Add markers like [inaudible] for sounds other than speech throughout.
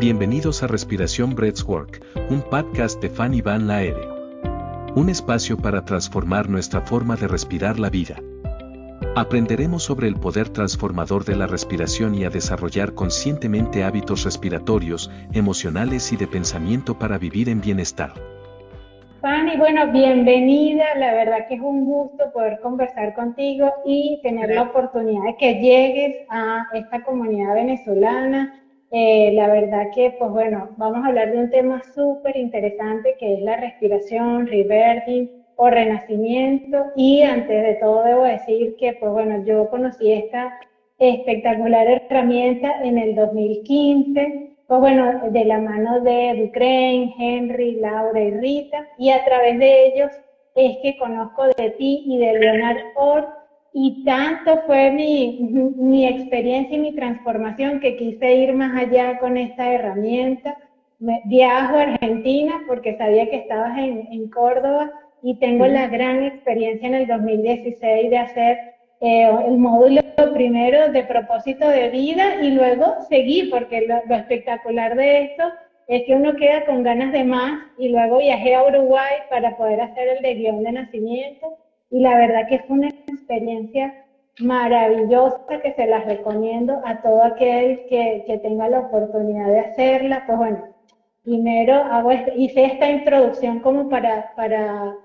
Bienvenidos a Respiración Breathwork, un podcast de Fanny Van Laere. Un espacio para transformar nuestra forma de respirar la vida. Aprenderemos sobre el poder transformador de la respiración y a desarrollar conscientemente hábitos respiratorios, emocionales y de pensamiento para vivir en bienestar. Fanny, bueno, bienvenida. La verdad que es un gusto poder conversar contigo y tener la oportunidad de que llegues a esta comunidad venezolana. Eh, la verdad que, pues bueno, vamos a hablar de un tema súper interesante que es la respiración, rebirthing o renacimiento. Y antes de todo debo decir que, pues bueno, yo conocí esta espectacular herramienta en el 2015 pues bueno, de la mano de Ducrain, Henry, Laura y Rita, y a través de ellos es que conozco de ti y de Leonard Orr, y tanto fue mi, [laughs] mi experiencia y mi transformación que quise ir más allá con esta herramienta. viajo a Argentina porque sabía que estabas en, en Córdoba y tengo la gran experiencia en el 2016 de hacer eh, el módulo primero de propósito de vida y luego seguir, porque lo, espectacular de esto es que uno queda con ganas de más y luego viajé a Uruguay para poder hacer el de guion de nacimiento y la verdad que fue una experiencia maravillosa que se las recomiendo a todo aquel que, que tenga la oportunidad de hacerla. Pues bueno, primero hago este, hice esta introducción como para, para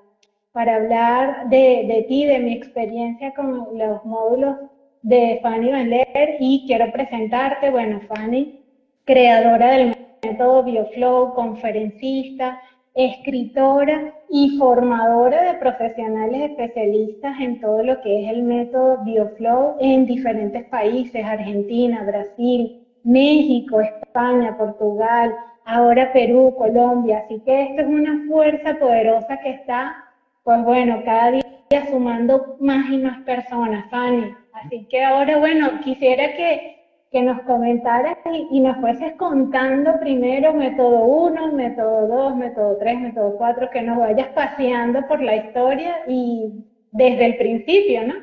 para hablar de, de, ti, de mi experiencia con los módulos de Fanny Van Leer y quiero presentarte, bueno, Fanny, creadora del método BioFlow, conferencista, escritora y formadora de profesionales especialistas en todo lo que es el método BioFlow en diferentes países, Argentina, Brasil, México, España, Portugal, ahora Perú, Colombia. Así que esto es una fuerza poderosa que está pues bueno, cada día sumando más y más personas, Fanny. Así que ahora, bueno, quisiera que, que nos comentaras y, nos fueses contando primero método 1, método 2, método 3, método 4, que nos vayas paseando por la historia y desde el principio, ¿no?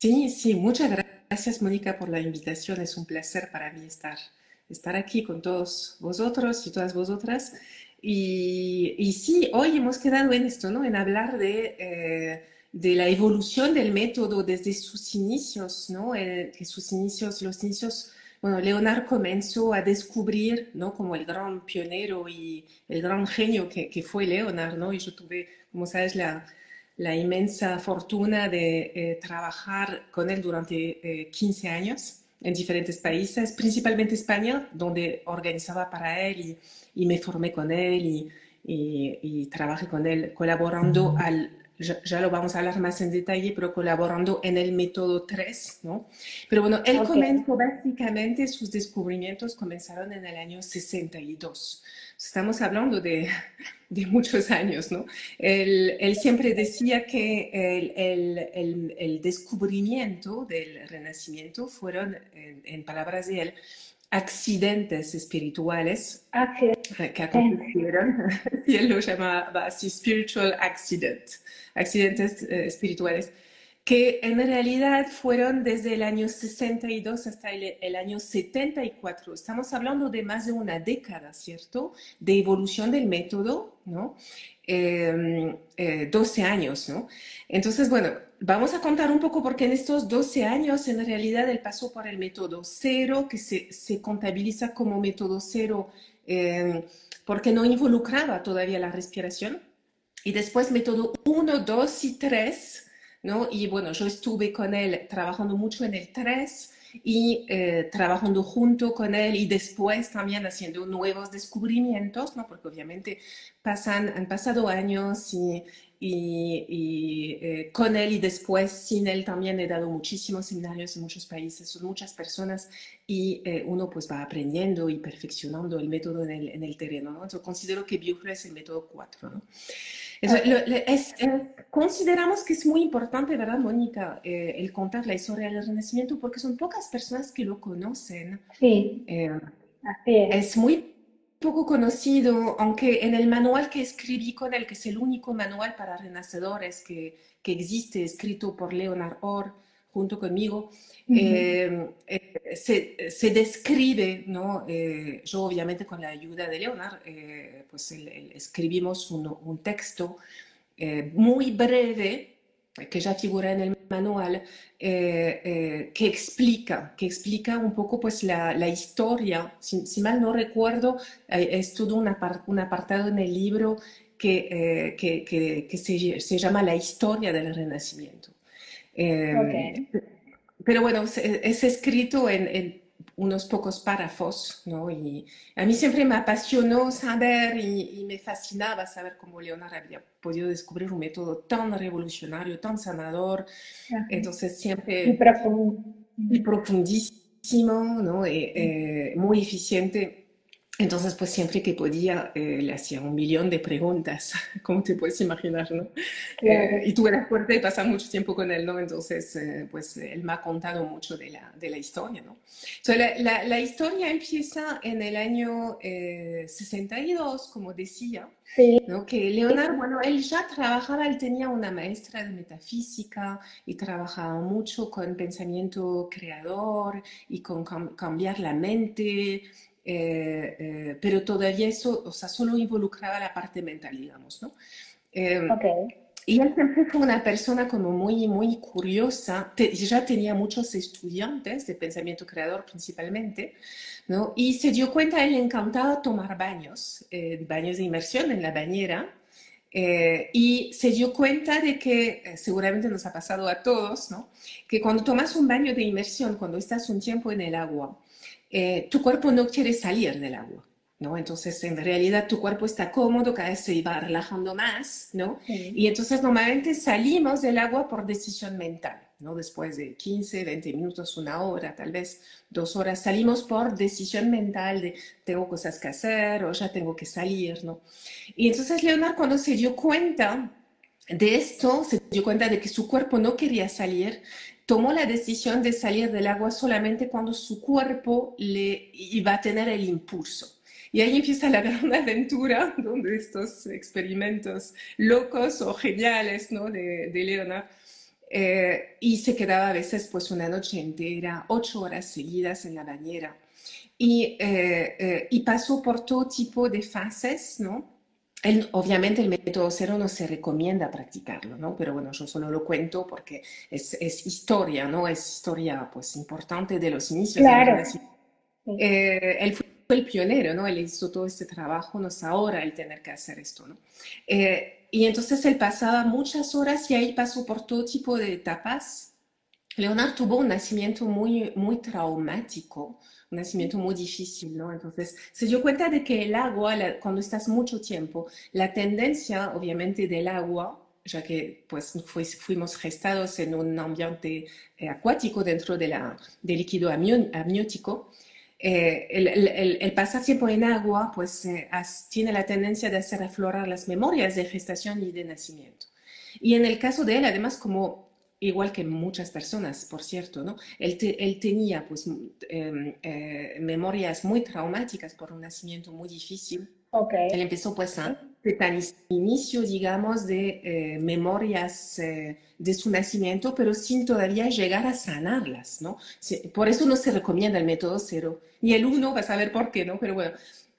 Sí, sí, muchas gracias Mónica por la invitación. Es un placer para mí estar, estar aquí con todos vosotros y todas vosotras. Y, sí, hoy hemos quedado en esto, ¿no? En hablar de, eh, de la evolución del método desde sus inicios, ¿no? Eh, que sus inicios, los inicios, bueno, Leonard comenzó a descubrir, ¿no? Como el gran pionero y el gran genio que, que fue Leonard, ¿no? Y yo tuve, como sabes, la, la inmensa fortuna de eh, trabajar con él durante 15 años en diferentes países, principalmente España, donde organizaba para él y y me formé con él y, y, trabajé con él colaborando al, ya, lo vamos a hablar más en detalle, pero colaborando en el método 3, ¿no? Pero bueno, él comenzó básicamente, sus descubrimientos comenzaron en el año 62. Estamos hablando de, de muchos años, ¿no? Él, él siempre decía que el, el, el, descubrimiento del renacimiento fueron, en palabras de él, accidentes espirituales que acontecieron, [laughs] y él lo llamaba así spiritual accident, accidentes eh, espirituales, que en realidad fueron desde el año 62 hasta el, año 74. Estamos hablando de más de una década, ¿cierto? De evolución del método, ¿no? 12 em, eh, años, ¿no? Entonces, bueno, Vamos a contar un poco porque en estos 12 años en realidad él pasó por el método cero, que se, se contabiliza como método cero eh, porque no involucraba todavía la respiración. Y después método 1, 2 y 3, ¿no? Y bueno, yo estuve con él trabajando mucho en el 3 y eh, trabajando junto con él y después también haciendo nuevos descubrimientos, ¿no? Porque obviamente pasan, han pasado años y y, eh, con él y después sin él también he dado muchísimos seminarios en muchos países, son muchas personas y eh, uno pues va aprendiendo y perfeccionando el método en el, en el terreno. ¿no? Entonces considero que Bioflow es el método 4. ¿no? es, consideramos que es muy importante, ¿verdad, Mónica, eh, el contar la historia del Renacimiento porque son pocas personas que lo conocen. Sí. Así es. Es muy poco conocido, aunque en el manual que escribí con él, que es el único manual para renacedores que, que existe, escrito por Leonard Orr, junto conmigo, eh, eh, se, se, describe, ¿no? yo obviamente con la ayuda de Leonard, pues escribimos un, un texto muy breve que ya figura en el manual, que explica, que explica un poco pues la, la historia. Si, si, mal no recuerdo, es todo un, un apartado en el libro que, que, que, que se, se, llama La historia del Renacimiento. Okay. Pero bueno, es, escrito en, unos pocos párrafos, ¿no? Y a mí siempre me apasionó saber y, me fascinaba saber cómo Leonardo había podido descubrir un método tan revolucionario, tan sanador. Entonces siempre... Y, profundo. y profundísimo, ¿no? Y, eh, muy eficiente. Entonces, pues siempre que podía, eh, le hacía un millón de preguntas, [laughs] como te puedes imaginar, ¿no? Eh, y tuve la suerte de pasar mucho tiempo con él, ¿no? Entonces, eh, pues él me ha contado mucho de la, de la historia, ¿no? Entonces, la, la, historia empieza en el año 62, como decía, sí. ¿no? Que Leonardo, bueno, él ya trabajaba, él tenía una maestra de metafísica y trabajaba mucho con pensamiento creador y con cambiar la mente, eh, eh, pero todavía eso, o sea, solo involucraba la parte mental, digamos, ¿no? Eh, okay. Y él siempre fue una persona como muy, muy curiosa, Te, ya tenía muchos estudiantes de pensamiento creador principalmente, ¿no? Y se dio cuenta, él encantaba tomar baños, eh, baños de inmersión en la bañera, eh, y se dio cuenta de que, eh, seguramente nos ha pasado a todos, ¿no? que cuando tomas un baño de inmersión, cuando estás un tiempo en el agua, eh, tu cuerpo no quiere salir del agua. ¿no? Entonces, en realidad, tu cuerpo está cómodo, cada vez se va relajando más, ¿no? Sí. Y entonces, normalmente salimos del agua por decisión mental, ¿no? Después de 15, 20 minutos, una hora, tal vez dos horas, salimos por decisión mental de tengo cosas que hacer o ya tengo que salir, ¿no? Y entonces, Leonardo, cuando se dio cuenta de esto, se dio cuenta de que su cuerpo no quería salir, tomó la decisión de salir del agua solamente cuando su cuerpo le iba a tener el impulso. Y ahí empieza la [laughs] gran aventura, donde estos experimentos locos o geniales ¿no? de, de Leonard. Eh, y se quedaba a veces pues una noche entera, ocho horas seguidas en la bañera. Y, eh, eh, y pasó por todo tipo de fases, ¿no? El, obviamente el método cero no se recomienda practicarlo, ¿no? Pero bueno, yo solo lo cuento porque es, es historia, ¿no? Es historia, pues, importante de los inicios. Claro. Eh, él fue el pionero, ¿no? Él hizo todo este trabajo, no es ahora el tener que hacer esto, ¿no? Eh, y entonces él pasaba muchas horas y ahí pasó por todo tipo de etapas. Leonardo tuvo un nacimiento muy, muy traumático, un nacimiento muy difícil, ¿no? Entonces se dio cuenta de que el agua, la, cuando estás mucho tiempo, la tendencia, obviamente, del agua, ya que pues fui, fuimos gestados en un ambiente eh, acuático dentro del líquido amniótico, eh, el, el, el, pasar tiempo en agua pues tiene la tendencia de hacer aflorar las memorias de gestación y de nacimiento. Y en el caso de él, además, como igual que muchas personas, por cierto, ¿no? Él, te, él tenía pues eh, eh, memorias muy traumáticas por un nacimiento muy difícil. Okay. Él empezó pues a tan inicio, digamos, de eh, memorias de su nacimiento, pero sin todavía llegar a sanarlas, ¿no? Por eso no se recomienda el método cero. Y el uno, vas a ver por qué, ¿no? Pero bueno,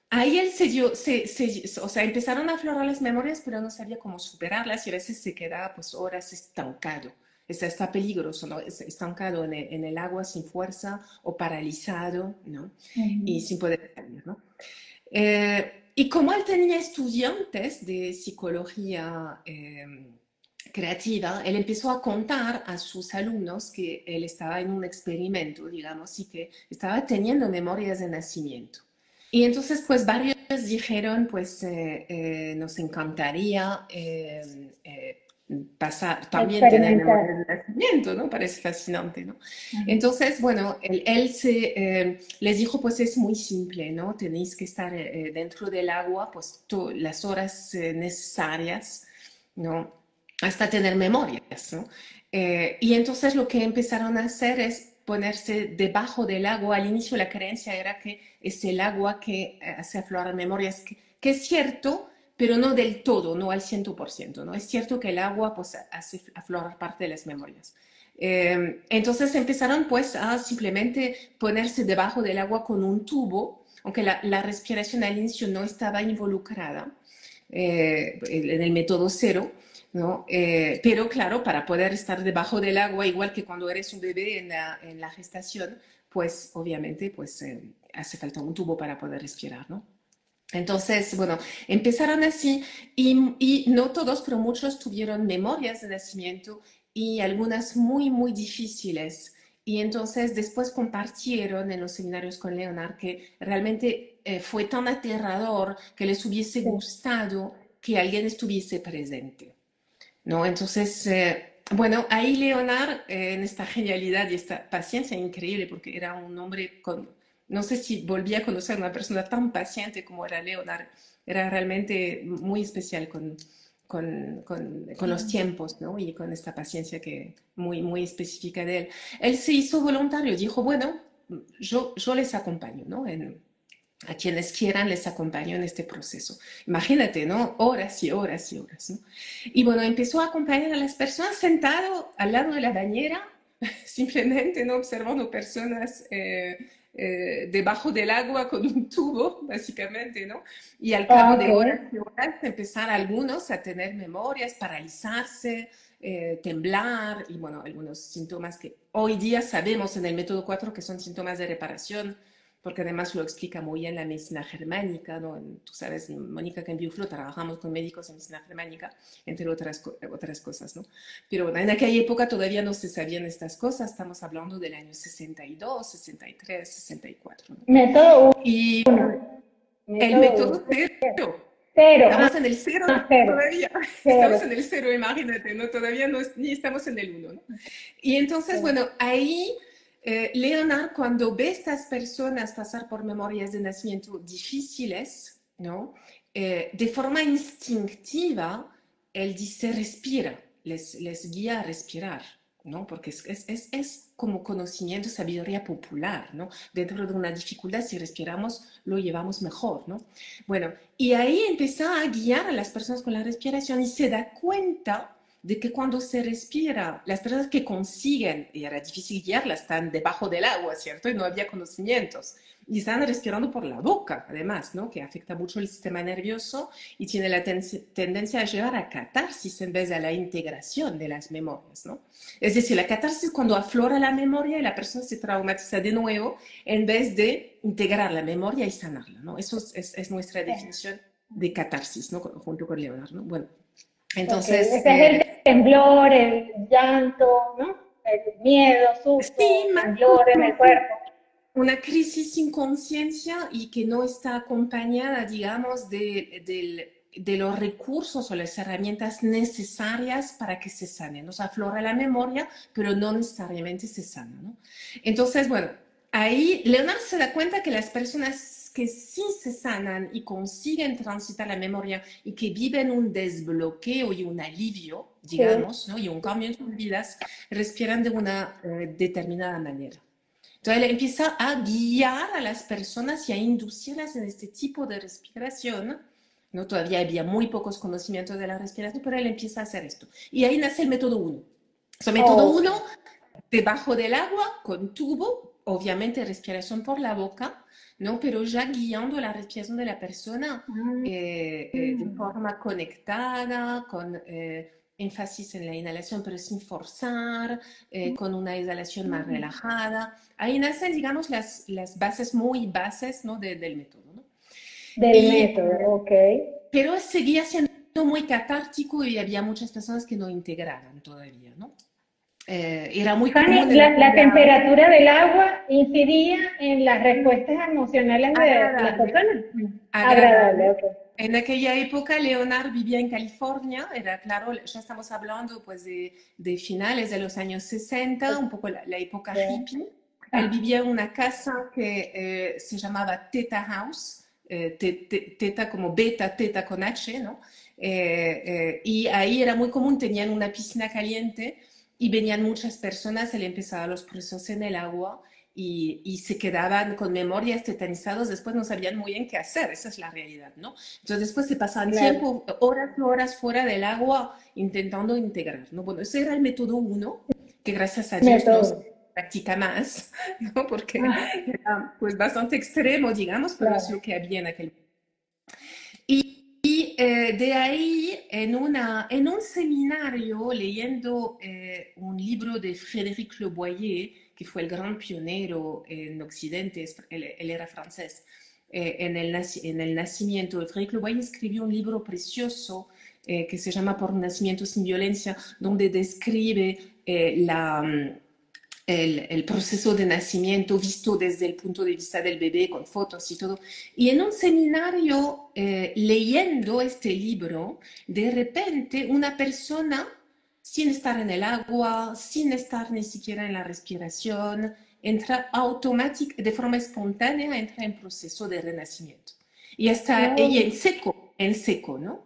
ahí él se dio, se, se, o sea, empezaron a aflorar las memorias, pero no sabía cómo superarlas y a veces se quedaba pues horas estancado está, está peligroso, ¿no? estancado en el, en el, agua sin fuerza o paralizado, ¿no? Uh -huh. Y sin poder salir, ¿no? Eh, y como él tenía estudiantes de psicología eh, creativa, él empezó a contar a sus alumnos que él estaba en un experimento, digamos, y que estaba teniendo memorias de nacimiento. Y entonces, pues varios dijeron, pues eh, eh nos encantaría eh, eh, pasar, también tener memoria de nacimiento, ¿no? Parece fascinante, ¿no? Uh -huh. Entonces, bueno, él, él se, eh, les dijo, pues es muy simple, ¿no? Tenéis que estar eh, dentro del agua, pues las horas eh, necesarias, ¿no? Hasta tener memorias, ¿no? Eh, y entonces lo que empezaron a hacer es ponerse debajo del agua. Al inicio la creencia era que es el agua que hace aflorar memorias, que, que es cierto, pero no del todo, no al 100%, ¿no? Es cierto que el agua pues, hace aflorar parte de las memorias. Eh, entonces empezaron pues a simplemente ponerse debajo del agua con un tubo, aunque la, la respiración al inicio no estaba involucrada eh, en el método cero, ¿no? Eh, pero claro, para poder estar debajo del agua, igual que cuando eres un bebé en la, en la gestación, pues obviamente pues hace falta un tubo para poder respirar, ¿no? Entonces, bueno, empezaron así y, y, no todos, pero muchos tuvieron memorias de nacimiento y algunas muy, muy difíciles. Y entonces después compartieron en los seminarios con Leonard que realmente eh, fue tan aterrador que les hubiese gustado que alguien estuviese presente. ¿No? Entonces, eh, bueno, ahí Leonard, eh, en esta genialidad y esta paciencia increíble, porque era un hombre con, no sé si volví a conocer una persona tan paciente como era Leonard, era realmente muy especial con, con, con, con, los tiempos, ¿no? Y con esta paciencia que muy, muy específica de él. Él se hizo voluntario, dijo, bueno, yo, yo les acompaño, ¿no? En, a quienes quieran les acompaño en este proceso. Imagínate, ¿no? Horas y horas y horas, ¿no? Y bueno, empezó a acompañar a las personas sentado al lado de la bañera, [laughs] simplemente, ¿no? Observando personas eh, eh, debajo del agua con un tubo, [laughs] básicamente, ¿no? Y al cabo ah, de horas y horas empezar algunos a tener memorias, paralizarse, eh, temblar y, bueno, algunos síntomas que hoy día sabemos en el método 4 que son síntomas de reparación, porque además lo explica muy bien la medicina germánica, ¿no? Tú sabes, Mónica, que en Bioflo trabajamos con médicos en medicina germánica, entre otras, otras cosas, ¿no? Pero bueno, en aquella época todavía no se sabían estas cosas, estamos hablando del año 62, 63, 64. ¿no? Método 1. Y el método 0. Cero. Estamos en el cero, Ah, cero. todavía. Cero. Estamos en el cero, imagínate, ¿no? Todavía no, ni estamos en el uno, ¿no? Y entonces, bueno, ahí eh, Leonard, cuando ve a estas personas pasar por memorias de nacimiento difíciles, ¿no? Eh, de forma instintiva, él dice, respira, les, les guía a respirar, ¿no? Porque es, es, es, como conocimiento, sabiduría popular, ¿no? Dentro de una dificultad, si respiramos, lo llevamos mejor, ¿no? Bueno, y ahí empieza a guiar a las personas con la respiración y se da cuenta de que cuando se respira, las personas que consiguen, y era difícil guiarlas, están debajo del agua, ¿cierto? Y no había conocimientos. Y están respirando por la boca, además, ¿no? Que afecta mucho el sistema nervioso y tiene la ten- tendencia a llevar a catarsis en vez de a la integración de las memorias, ¿no? Es decir, la catarsis es cuando aflora la memoria y la persona se traumatiza de nuevo en vez de integrar la memoria y sanarla, ¿no? Eso es, es- es nuestra definición de catarsis, ¿no? Junto con Leonardo, ¿no? Bueno, entonces... Ok, Ese es el temblor, el llanto, ¿no? El miedo, susto, Sí, temblor en el cuerpo. una crisis sin conciencia y que no está acompañada, digamos, de, del- de los recursos o las herramientas necesarias para que se sane. Nos aflora la memoria, pero no necesariamente se sana, ¿no? Entonces, bueno, ahí Leonardo se da cuenta que las personas que sí se sanan y consiguen transitar la memoria y que viven un desbloqueo y un alivio, digamos, ¿no? y un cambio en sus vidas, respiran de una eh, determinada manera. Entonces él empieza a guiar a las personas y a inducirlas en este tipo de respiración. ¿no? Todavía había muy pocos conocimientos de la respiración, pero él empieza a hacer esto. Y ahí nace el método 1. el método Oh. 1, debajo del agua, con tubo, obviamente respiración por la boca, ¿no? pero ya guiando la respiración de la persona Ah, eh, eh, de Mm. forma conectada, con eh, énfasis en la inhalación, pero sin forzar, eh, con una exhalación más Mm. relajada. Ahí nacen, digamos, las, las bases muy bases ¿no? de- del método. ¿no? Del Y- método, ok. Pero seguía siendo muy catártico y había muchas personas que no integraban todavía, ¿no? Eh, era muy común la, la la- temperatura del agua incidía en las respuestas emocionales de las Agradable. personas. agradable. Agradable, ok. En aquella época, Leonard vivía en California, era claro, ya estamos hablando pues de, de finales de los años 60, un poco la, la época Sí. hippie. Él vivía en una casa que eh, se llamaba Teta House, eh, te- te- teta como beta, teta con H, ¿no? Eh, eh, y ahí era muy común, tenían una piscina caliente y venían muchas personas, él empezaba los procesos en el agua y, y se quedaban con memorias tetanizados, después no sabían muy bien qué hacer, esa es la realidad, ¿no? Entonces después se pasaban Claro. tiempo, horas y horas fuera del agua intentando integrar, ¿no? Bueno, ese era el método uno, que gracias a Dios no se practica más, [laughs] ¿no? Porque ah. era pues bastante extremo, digamos, pero es lo que había en aquel Y, y eh, de ahí, en, una, en un seminario, leyendo eh, un libro de Frédéric Le Boyer, que fue el gran pionero en Occidente, él, él era francés, eh, en, el, en el nacimiento. Frédéric Le Boyer escribió un libro precioso eh, que se llama Por un nacimiento sin violencia, donde describe eh, la, mm, el, el, proceso de nacimiento visto desde el punto de vista del bebé, con fotos y todo. Y en un seminario, eh, leyendo este libro, de repente una persona, sin estar en el agua, sin estar ni siquiera en la respiración, entra automáticamente, de forma espontánea, entra en proceso de renacimiento. Y está ella en seco, en seco, ¿no?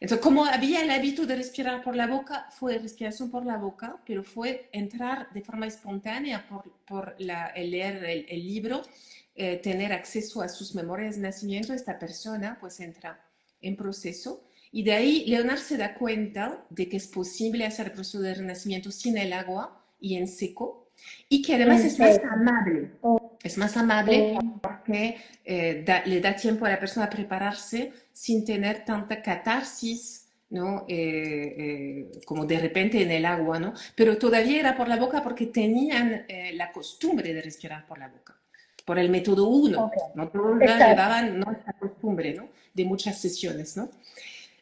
Entonces, como había el hábito de respirar por la boca, fue respiración por la boca, pero fue entrar de forma espontánea por, por la, el leer el, libro, eh, tener acceso a sus memorias de nacimiento. Esta persona pues entra en proceso y de ahí Leonard se da cuenta de que es posible hacer el proceso de renacimiento sin el agua y en seco y que además es más amable. Es más amable porque eh, le da tiempo a la persona a prepararse sin tener tanta catarsis, ¿no? Eh, eh, como de repente en el agua, ¿no? Pero todavía era por la boca porque tenían la costumbre de respirar por la boca, por el método 1, ¿no? Todos llevaban ¿no? esta costumbre, ¿no? De muchas sesiones, ¿no?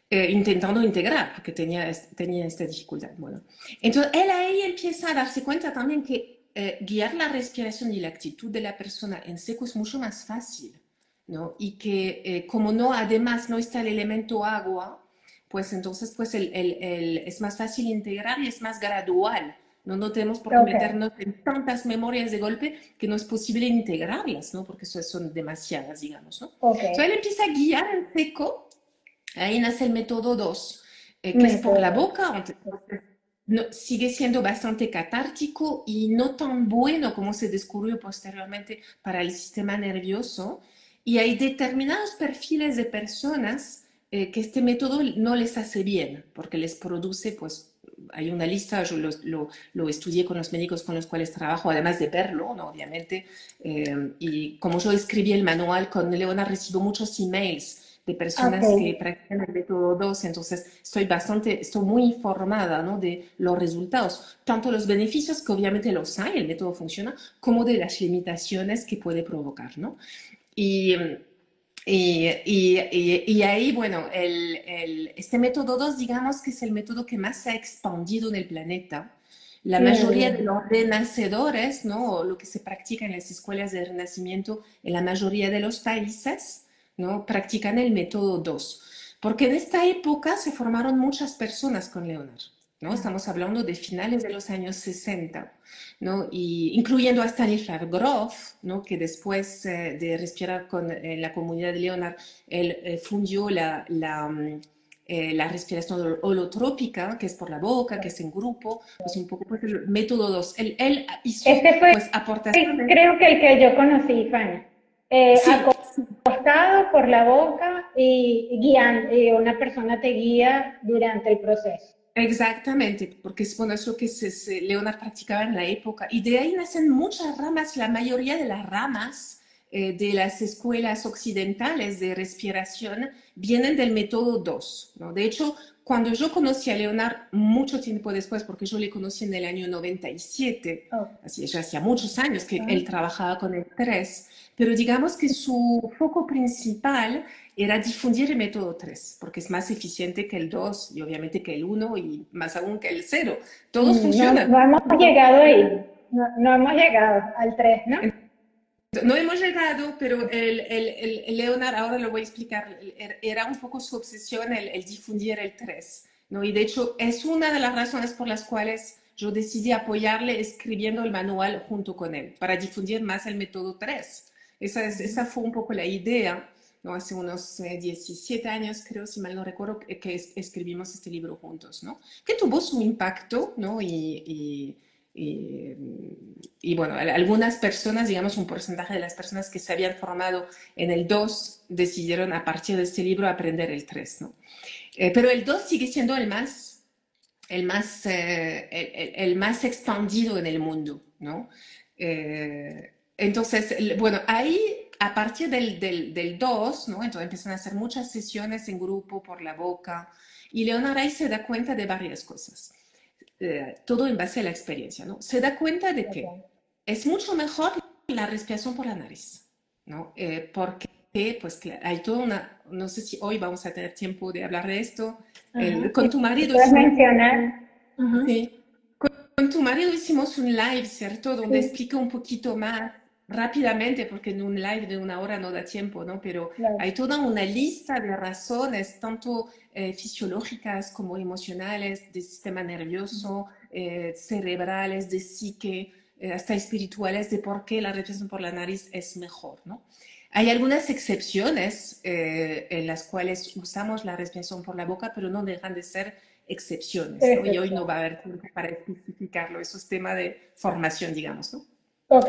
intentando integrar, porque tenía, tenía esta dificultad. Bueno, entonces él ahí empieza a darse cuenta también que eh, guiar la respiración y la actitud de la persona en seco es mucho más fácil, ¿no? Y que eh, como no, además no está el elemento agua, pues entonces pues el, el, es más fácil integrar y es más gradual. No, no tenemos por qué meternos en tantas memorias de golpe que no es posible integrarlas, ¿no? Porque son demasiadas, digamos, ¿no? Entonces él empieza a guiar en seco, ahí nace el método 2, eh, que es por la boca, sigue siendo bastante catártico y no tan bueno como se descubrió posteriormente para el sistema nervioso. Y hay determinados perfiles de personas eh, que este método no les hace bien, porque les produce, pues, hay una lista, yo lo, lo, estudié con los médicos con los cuales trabajo, además de verlo, ¿no? obviamente. Eh, y como yo escribí el manual con Leona, recibo muchos emails de personas que practican el método 2, entonces estoy bastante, estoy muy informada ¿no? de los resultados, tanto los beneficios que obviamente los hay, el método funciona, como de las limitaciones que puede provocar, ¿no? Y, y, y, y ahí, bueno, el, el, este método 2, digamos que es el método que más se ha expandido en el planeta. La mayoría de los renacedores, ¿no? lo que se practica en las escuelas de renacimiento en la mayoría de los países, ¿no? practican el método 2. Porque en esta época se formaron muchas personas con Leonard. ¿no? Estamos hablando de finales de los años 60, ¿no? y incluyendo a Stanislav Grof, ¿no? que después eh, de respirar con eh, la comunidad de Leonard, él eh, fundió la, la, mm, la, respiración holotrópica, que es por la boca, que es en grupo, pues un poco pues, el método 2. Él, él hizo este fue, pues, aportaciones. Creo que el que yo conocí, Fanny. Eh, acostado por la boca y guiando, y una persona te guía durante el proceso. Exactamente, porque es, bueno, es lo que se, Leonard practicaba en la época. Y de ahí nacen muchas ramas, la mayoría de las ramas de las escuelas occidentales de respiración vienen del método 2. ¿no? De hecho, cuando yo conocí a Leonard mucho tiempo después, porque yo le conocí en el año 97, así ya hacía muchos años que él trabajaba con el 3, pero digamos que su foco principal era difundir el método 3, porque es más eficiente que el 2 y obviamente que el 1 y más aún que el 0. Todos mm, funcionan. No, hemos llegado ahí, no, hemos llegado al 3, ¿no? No pero el, el, el, Leonard, ahora lo voy a explicar, era un poco su obsesión el, difundir el 3. ¿no? Y de hecho es una de las razones por las cuales yo decidí apoyarle escribiendo el manual junto con él, para difundir más el método 3. Esa, esa fue un poco la idea, ¿no? Hace unos 17 eh, años, creo, si mal no recuerdo, que, escribimos este libro juntos, ¿no? Que tuvo su impacto, ¿no? Y, y, y, bueno, algunas personas, digamos un porcentaje de las personas que se habían formado en el 2 decidieron a partir de este libro aprender el 3, ¿no? Eh, pero el 2 sigue siendo el más el, más, eh, el, más expandido en el mundo, ¿no? Eh, entonces, bueno, ahí a partir del, del, del 2, ¿no? Entonces empiezan a hacer muchas sesiones en grupo por la boca y Leonard ahí se da cuenta de varias cosas, eh, todo en base a la experiencia, ¿no? Se da cuenta de que es mucho mejor la respiración por la nariz, ¿no? Eh, porque pues hay toda una, no sé si hoy vamos a tener tiempo de hablar de esto, con tu marido. ¿Puedes mencionar? Sí. Con, tu marido hicimos un live, ¿cierto? Donde explica un poquito más rápidamente, porque en un live de una hora no da tiempo, ¿no? Pero hay toda una lista de razones, tanto eh, fisiológicas como emocionales, del sistema nervioso, eh, cerebrales, de psique, eh, hasta espirituales, de por qué la respiración por la nariz es mejor, ¿no? Hay algunas excepciones en las cuales usamos la respiración por la boca, pero no dejan de ser excepciones, ¿no? Y hoy no va a haber tiempo para especificarlo, eso es tema de formación, digamos, ¿no? Ok.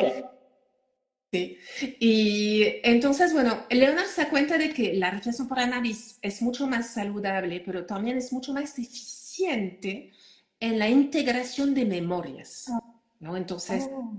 Sí. Y entonces, bueno, Leonard se da cuenta de que la respiración por nariz es mucho más saludable, pero también es mucho más eficiente en la integración de memorias, ¿no? Entonces, oh.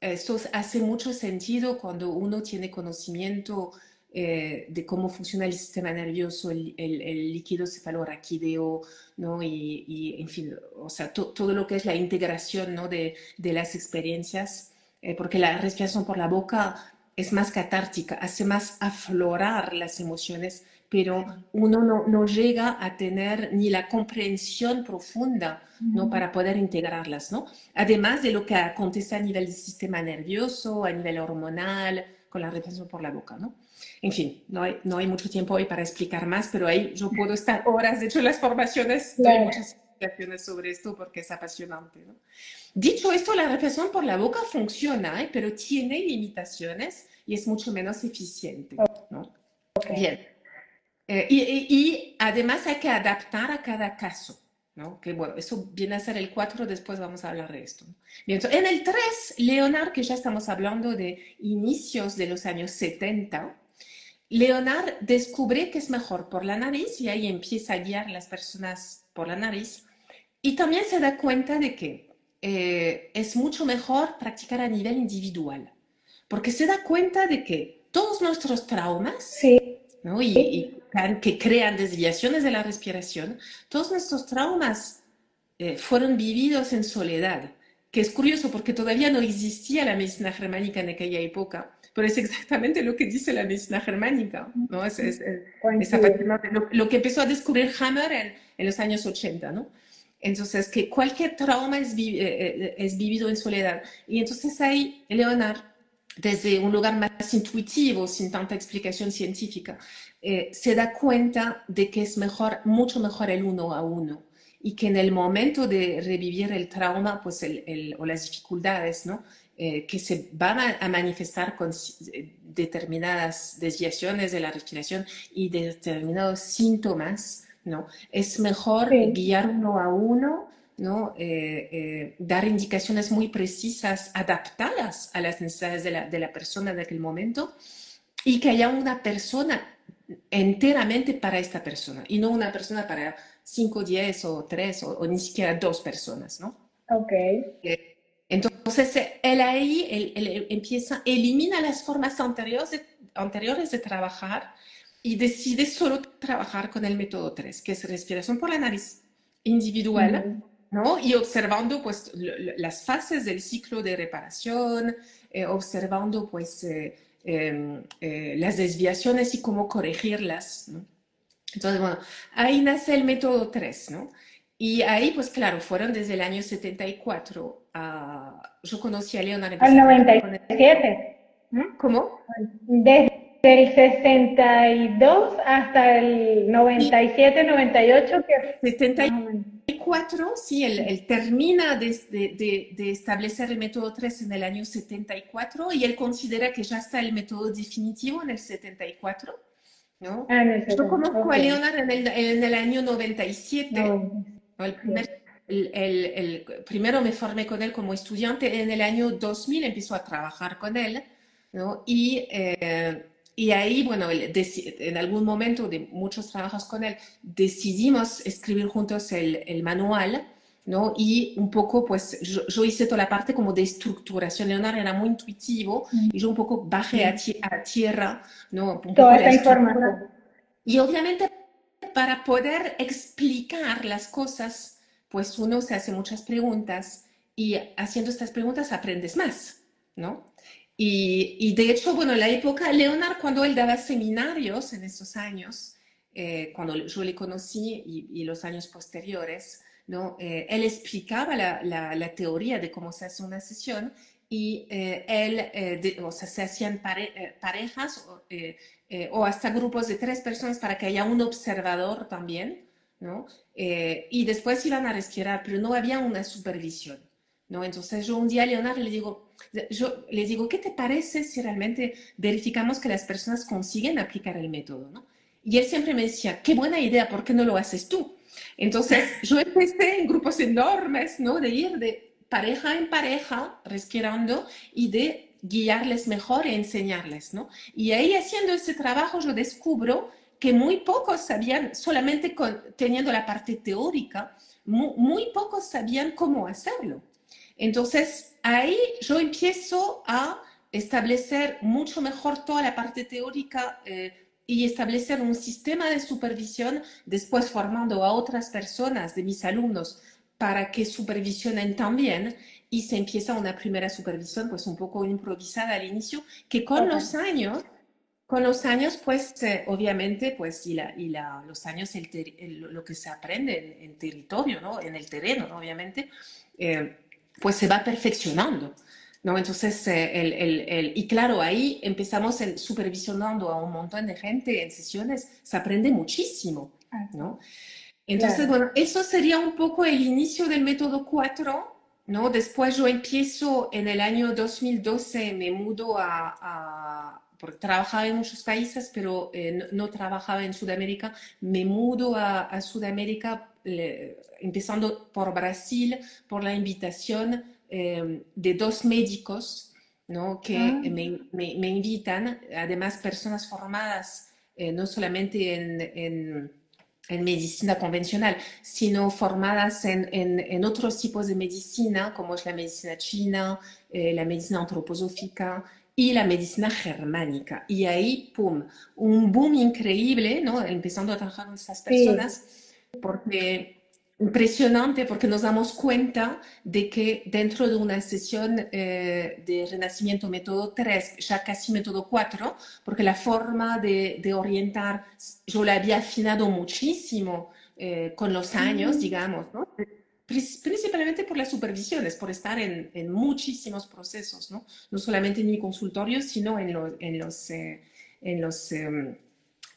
esto hace mucho sentido cuando uno tiene conocimiento eh, de cómo funciona el sistema nervioso, el, el, líquido cefalorraquídeo, ¿no? Y, y, en fin, o sea, todo lo que es la integración, ¿no? De, de las experiencias eh, porque la respiración por la boca es más catártica, hace más aflorar las emociones, pero uno no, no llega a tener ni la comprensión profunda ¿no? para poder integrarlas, ¿no? Además de lo que acontece a nivel del sistema nervioso, a nivel hormonal, con la respiración por la boca, ¿no? En fin, no hay, no hay mucho tiempo hoy para explicar más, pero ahí yo puedo estar horas. De hecho, las formaciones, doy muchas sobre esto porque es apasionante, ¿no? Dicho esto, la respiración por la boca funciona, ¿eh? pero tiene limitaciones y es mucho menos eficiente. ¿no? Bien. Eh, y, y, además hay que adaptar a cada caso. ¿no? Que bueno, eso viene a ser el 4, después vamos a hablar de esto. Bien, en el 3, Leonard, que ya estamos hablando de inicios de los años 70, Leonard descubre que es mejor por la nariz y ahí empieza a guiar las personas por la nariz. Y también se da cuenta de que eh, es mucho mejor practicar a nivel individual, porque se da cuenta de que todos nuestros traumas, ¿no? y, que crean desviaciones de la respiración, todos nuestros traumas eh, fueron vividos en soledad, que es curioso porque todavía no existía la medicina germánica en aquella época, pero es exactamente lo que dice la medicina germánica, ¿no? Es, lo, que empezó a descubrir Hammer en, en los años 80, ¿no? Entonces, que cualquier trauma es, eh, eh, es vivido en soledad. Y entonces ahí, Leonard, desde un lugar más intuitivo, sin tanta explicación científica, eh, se da cuenta de que es mejor, mucho mejor el uno a uno y que en el momento de revivir el trauma, pues el, o las dificultades, ¿no? que se van a, manifestar con determinadas desviaciones de la respiración y determinados síntomas, ¿no? Es mejor guiar uno a uno, ¿no? Eh, eh, dar indicaciones muy precisas, adaptadas a las necesidades de la, de la persona de aquel momento y que haya una persona enteramente para esta persona y no una persona para 5, 10 o 3 o, ni siquiera dos personas, ¿no? Ok. Eh, entonces, él ahí él, empieza, elimina las formas anteriores de, anteriores de trabajar y decide solo trabajar con el método 3, que es respiración por la nariz individual, ¿no? Y observando pues las fases del ciclo de reparación, eh, observando pues eh, em, eh, las desviaciones y cómo corregirlas, ¿no? Entonces, bueno, ahí nace el método 3, ¿no? Y ahí, pues claro, fueron desde el año 74 a... Yo conocí a Leonardo. Al 97. ¿Cómo? Desde del 62 hasta el 97, 98. Que... 74, sí, él, termina de, de, de, establecer el método 3 en el año 74 y él considera que ya está el método definitivo en el 74. ¿no? Ah, el Yo conozco a Leonard en el, en el año 97. el el, el, primero me formé con él como estudiante, en el año 2000 empezó a trabajar con él. ¿no? Y eh, y ahí, bueno, en algún momento de muchos trabajos con él, decidimos escribir juntos el, el manual, ¿no? Y un poco, pues, yo, hice toda la parte como de estructuración. Leonardo era muy intuitivo mm. y yo un poco bajé a, a tierra, ¿no? toda esta información. Y obviamente, para poder explicar las cosas, pues uno se hace muchas preguntas y haciendo estas preguntas aprendes más, ¿no? Y, de hecho, bueno, en la época, Leonard, cuando él daba seminarios en esos años, eh, cuando yo le conocí y, los años posteriores, ¿no? Eh, él explicaba la, la, teoría de cómo se hace una sesión y eh, él, o sea, se hacían parejas o hasta grupos de tres personas para que haya un observador también, ¿no? y después iban a respirar, pero no había una supervisión. ¿No? Entonces yo un día a Leonardo le digo, yo les digo, ¿qué te parece si realmente verificamos que las personas consiguen aplicar el método? ¿no? Y él siempre me decía, qué buena idea, ¿por qué no lo haces tú? Entonces [laughs] yo empecé en grupos enormes, ¿no? De ir de pareja en pareja, respirando y de guiarles mejor e enseñarles, ¿no? Y ahí haciendo ese trabajo yo descubro que muy pocos sabían, solamente teniendo la parte teórica, muy pocos sabían cómo hacerlo. Entonces, ahí yo empiezo a establecer mucho mejor toda la parte teórica eh, y establecer un sistema de supervisión, después formando a otras personas de mis alumnos para que supervisionen también y se empieza una primera supervisión pues un poco improvisada al inicio que con los años con los años pues eh, obviamente pues y, la, y la, los años lo que se aprende en, territorio no en el terreno ¿no? obviamente eh, pues se va perfeccionando. ¿no? Entonces, eh, el, el, el, y claro, ahí empezamos el, supervisionando a un montón de gente en sesiones, se aprende muchísimo, ¿no? Entonces, bueno, eso sería un poco el inicio del método 4, ¿no? Después yo empiezo en el año 2012, me mudo a, a porque trabajaba en muchos países, pero eh, no, trabajaba en Sudamérica, me mudo a, a Sudamérica empezando por Brasil, por la invitación em, de dos médicos ¿no? que ah. me, me, invitan, además personas formadas eh, no solamente en, en, en, medicina convencional, sino formadas en, en, otros tipos de medicina, como es la medicina china, eh, la medicina antroposófica, y la medicina germánica. Y ahí, ¡pum!, un boom increíble, ¿no? Empezando a trabajar con estas personas porque impresionante porque nos damos cuenta de que dentro de una sesión eh, de renacimiento método 3, ya casi método 4, porque la forma de, de orientar yo la había afinado muchísimo eh, con los años, digamos, ¿no? principalmente por las supervisiones, por estar en, en, muchísimos procesos, ¿no? no solamente en mi consultorio, sino en, en los, eh, en los em,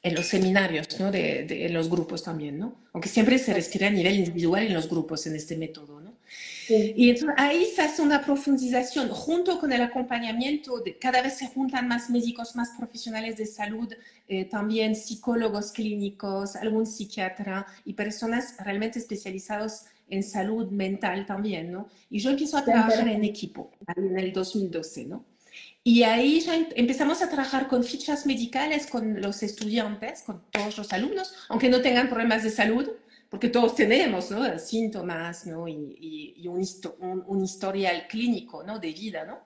en los seminarios, ¿no? de, de, en los grupos también, ¿no? Aunque siempre se respira a nivel individual en los grupos en este método, ¿no? Y entonces ahí se hace una profundización junto con el acompañamiento, de, cada vez se juntan más médicos, más profesionales de salud, eh, también psicólogos clínicos, algún psiquiatra y personas realmente especializados en salud mental también, ¿no? Y yo empiezo a trabajar en equipo en el 2012, ¿no? Y ahí ya em, empezamos a trabajar con fichas medicales con los estudiantes, con todos los alumnos, aunque no tengan problemas de salud, porque todos tenemos ¿no? síntomas ¿no? y, y un, un, historial clínico ¿no? de vida. ¿no?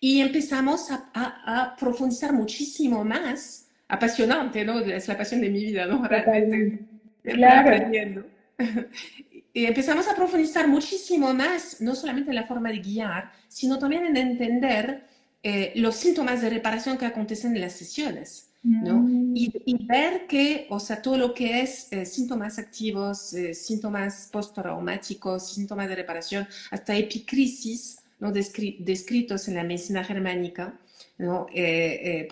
Y empezamos a, a, profundizar muchísimo más, apasionante, ¿no? es la pasión de mi vida, ¿no? Realmente, claro. aprendiendo. [laughs] y empezamos a profundizar muchísimo más, no solamente en la forma de guiar, sino también en entender eh, los síntomas de reparación que acontecen en las sesiones. ¿no? Mm. Y, ver que, o sea, todo lo que es eh, síntomas activos, eh, síntomas postraumáticos, síntomas de reparación, hasta epicrisis, ¿no? descritos en la medicina germánica, ¿no?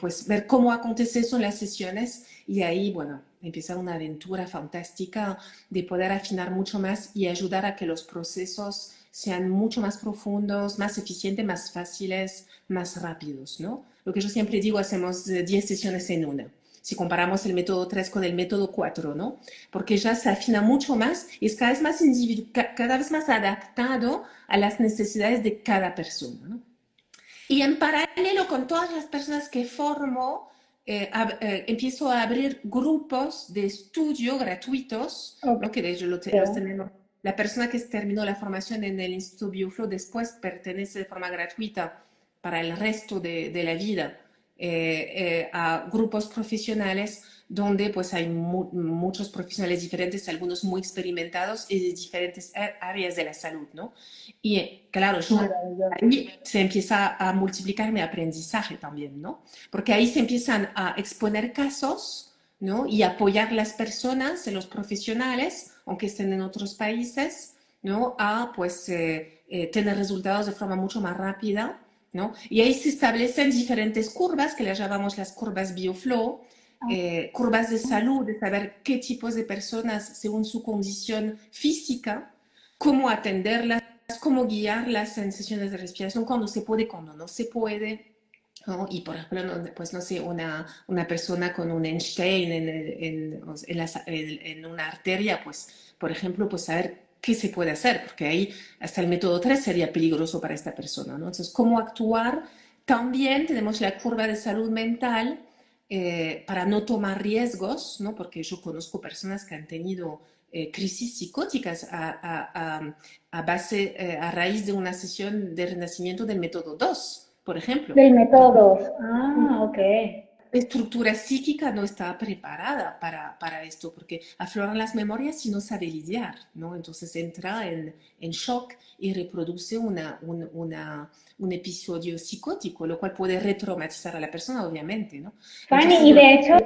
pues ver cómo acontece eso en las sesiones y ahí, bueno, empieza una aventura fantástica de poder afinar mucho más y ayudar a que los procesos sean mucho más profundos, más eficientes, más fáciles, más rápidos, ¿no? Lo que yo siempre digo, hacemos 10 eh, sesiones en una. Si comparamos el método 3 con el método 4, ¿no? Porque ya se afina mucho más y es cada vez más, cada vez más adaptado a las necesidades de cada persona, ¿no? Y en paralelo con todas las personas que formo, eh, eh, empiezo a abrir grupos de estudio gratuitos, que de hecho los tenemos. La persona que terminó la formación en el Instituto Bioflow después pertenece de forma gratuita para el resto de, la vida eh, a grupos profesionales donde pues hay muchos profesionales diferentes, algunos muy experimentados y de diferentes áreas de la salud, ¿no? Y eh, claro, ahí se empieza a multiplicar mi aprendizaje también, ¿no? Porque ahí se empiezan a exponer casos, ¿no? Y apoyar las personas, los profesionales, aunque estén en otros países, ¿no? A pues eh, eh, tener resultados de forma mucho más rápida, ¿no? Y ahí se establecen diferentes curvas, que las llamamos las curvas BioFlow, eh, curvas de salud, de saber qué tipos de personas según su condición física, cómo atenderlas, cómo guiarlas en sesiones de respiración, cuando se puede, cuando no se puede. Y por ejemplo, pues no sé, una, una persona con un Einstein en, en, en, una arteria, pues por ejemplo, pues saber qué se puede hacer, porque ahí hasta el método 3 sería peligroso para esta persona. ¿no? Entonces, cómo actuar. También tenemos la curva de salud mental, eh, para no tomar riesgos, ¿no? porque yo conozco personas que han tenido eh, crisis psicóticas a, a, base, eh, a raíz de una sesión de renacimiento del método 2, por ejemplo. Del método 2, ah, ok estructura psíquica no está preparada para, para, esto, porque afloran las memorias y no sabe lidiar, ¿no? Entonces entra en, en shock y reproduce una, un, una, un, episodio psicótico, lo cual puede retraumatizar a la persona, obviamente, ¿no? Fanny, y de hecho,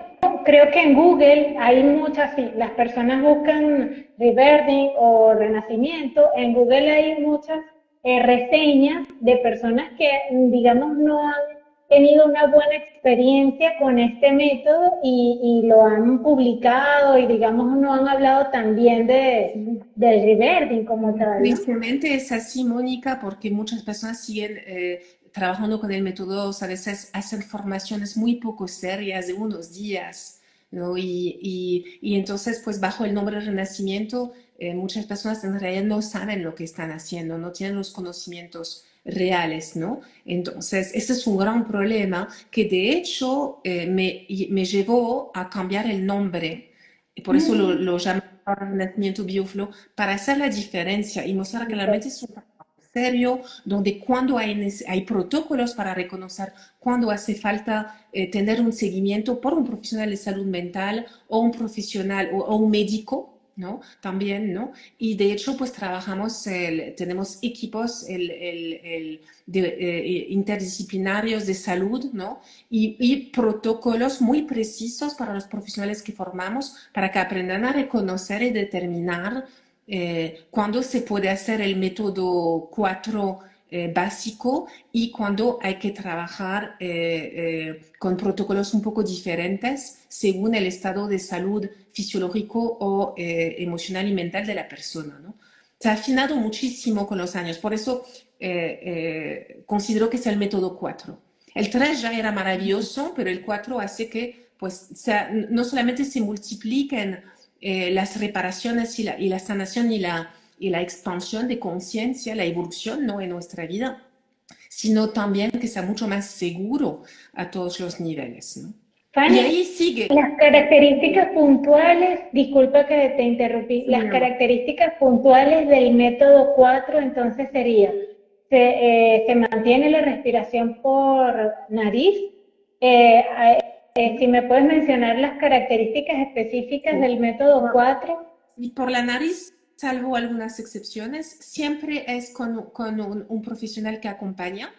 creo que en Google hay muchas, sí, las personas buscan rebirthing o renacimiento, en Google hay muchas eh, reseñas de personas que, digamos, no han tenido una buena experiencia con este método y, lo han publicado y digamos no han hablado también de, del reverding como tal. Tristemente es así, Mónica, porque muchas personas siguen eh, trabajando con el método, a veces hacen formaciones muy poco serias de unos días, ¿no? Y, y, y entonces, pues bajo el nombre Renacimiento, eh, muchas personas en realidad no saben lo que están haciendo, no tienen los conocimientos reales, ¿no? Entonces, ese es un gran problema que de hecho eh, me, me, llevó a cambiar el nombre, y por eso lo, mm. lo llamo renacimiento bioflow, para hacer la diferencia y mostrar que realmente es un serio, donde cuando hay, hay protocolos para reconocer cuando hace falta eh, tener un seguimiento por un profesional de salud mental o un profesional o un médico, ¿no? También, ¿no? Y de hecho, pues trabajamos, tenemos equipos eh, interdisciplinarios de salud, ¿no? Y, protocolos muy precisos para los profesionales que formamos para que aprendan a reconocer y determinar eh, cuándo se puede hacer el método 4 eh, básico y cuando hay que trabajar eh, eh, con protocolos un poco diferentes según el estado de salud fisiológico o emocional y mental de la persona. ¿no? Se ha afinado muchísimo con los años, por eso considero que es el método 4. El 3 ya era maravilloso, pero el 4 hace que pues, no solamente se multipliquen las reparaciones y la, y la sanación y la y la expansión de conciencia, la evolución ¿no? en nuestra vida, sino también que sea mucho más seguro a todos los niveles. ¿no? y ahí sigue. Las características puntuales, disculpa que te interrumpí, las características puntuales del método 4 entonces sería, se, eh, se mantiene la respiración por nariz, eh, eh, si me puedes mencionar las características específicas del método 4. Y por la nariz salvo algunas excepciones, siempre es con, con un, profesional que acompaña,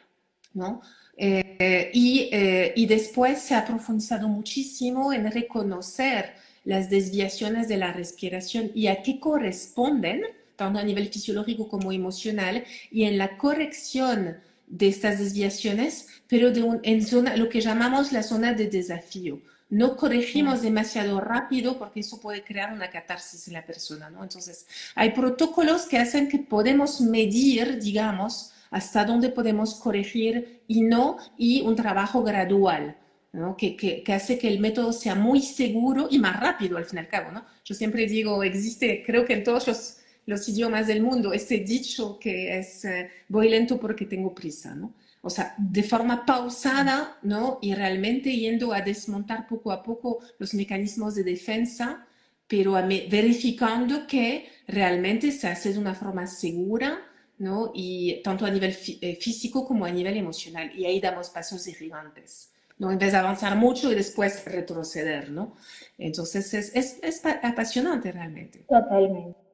¿no? Eh, y, eh, y, después se ha profundizado muchísimo en reconocer las desviaciones de la respiración y a qué corresponden, tanto a nivel fisiológico como emocional, y en la corrección de estas desviaciones, pero de un, en zona, lo que llamamos la zona de desafío no corregimos demasiado rápido porque eso puede crear una catarsis en la persona, ¿no? Entonces, hay protocolos que hacen que podemos medir, digamos, hasta dónde podemos corregir y no, y un trabajo gradual, ¿no? Que, que, que, hace que el método sea muy seguro y más rápido al fin y al cabo, ¿no? Yo siempre digo, existe, creo que en todos los, los idiomas del mundo, este dicho que es, eh, voy lento porque tengo prisa, ¿no? O sea, de forma pausada, ¿no? Y realmente yendo a desmontar poco a poco los mecanismos de defensa, pero verificando que realmente se hace de una forma segura, ¿no? Y tanto a nivel eh, físico como a nivel emocional. Y ahí damos pasos gigantes, ¿no? En vez de avanzar mucho y después retroceder, ¿no? Entonces es, es, es apasionante realmente. Totalmente.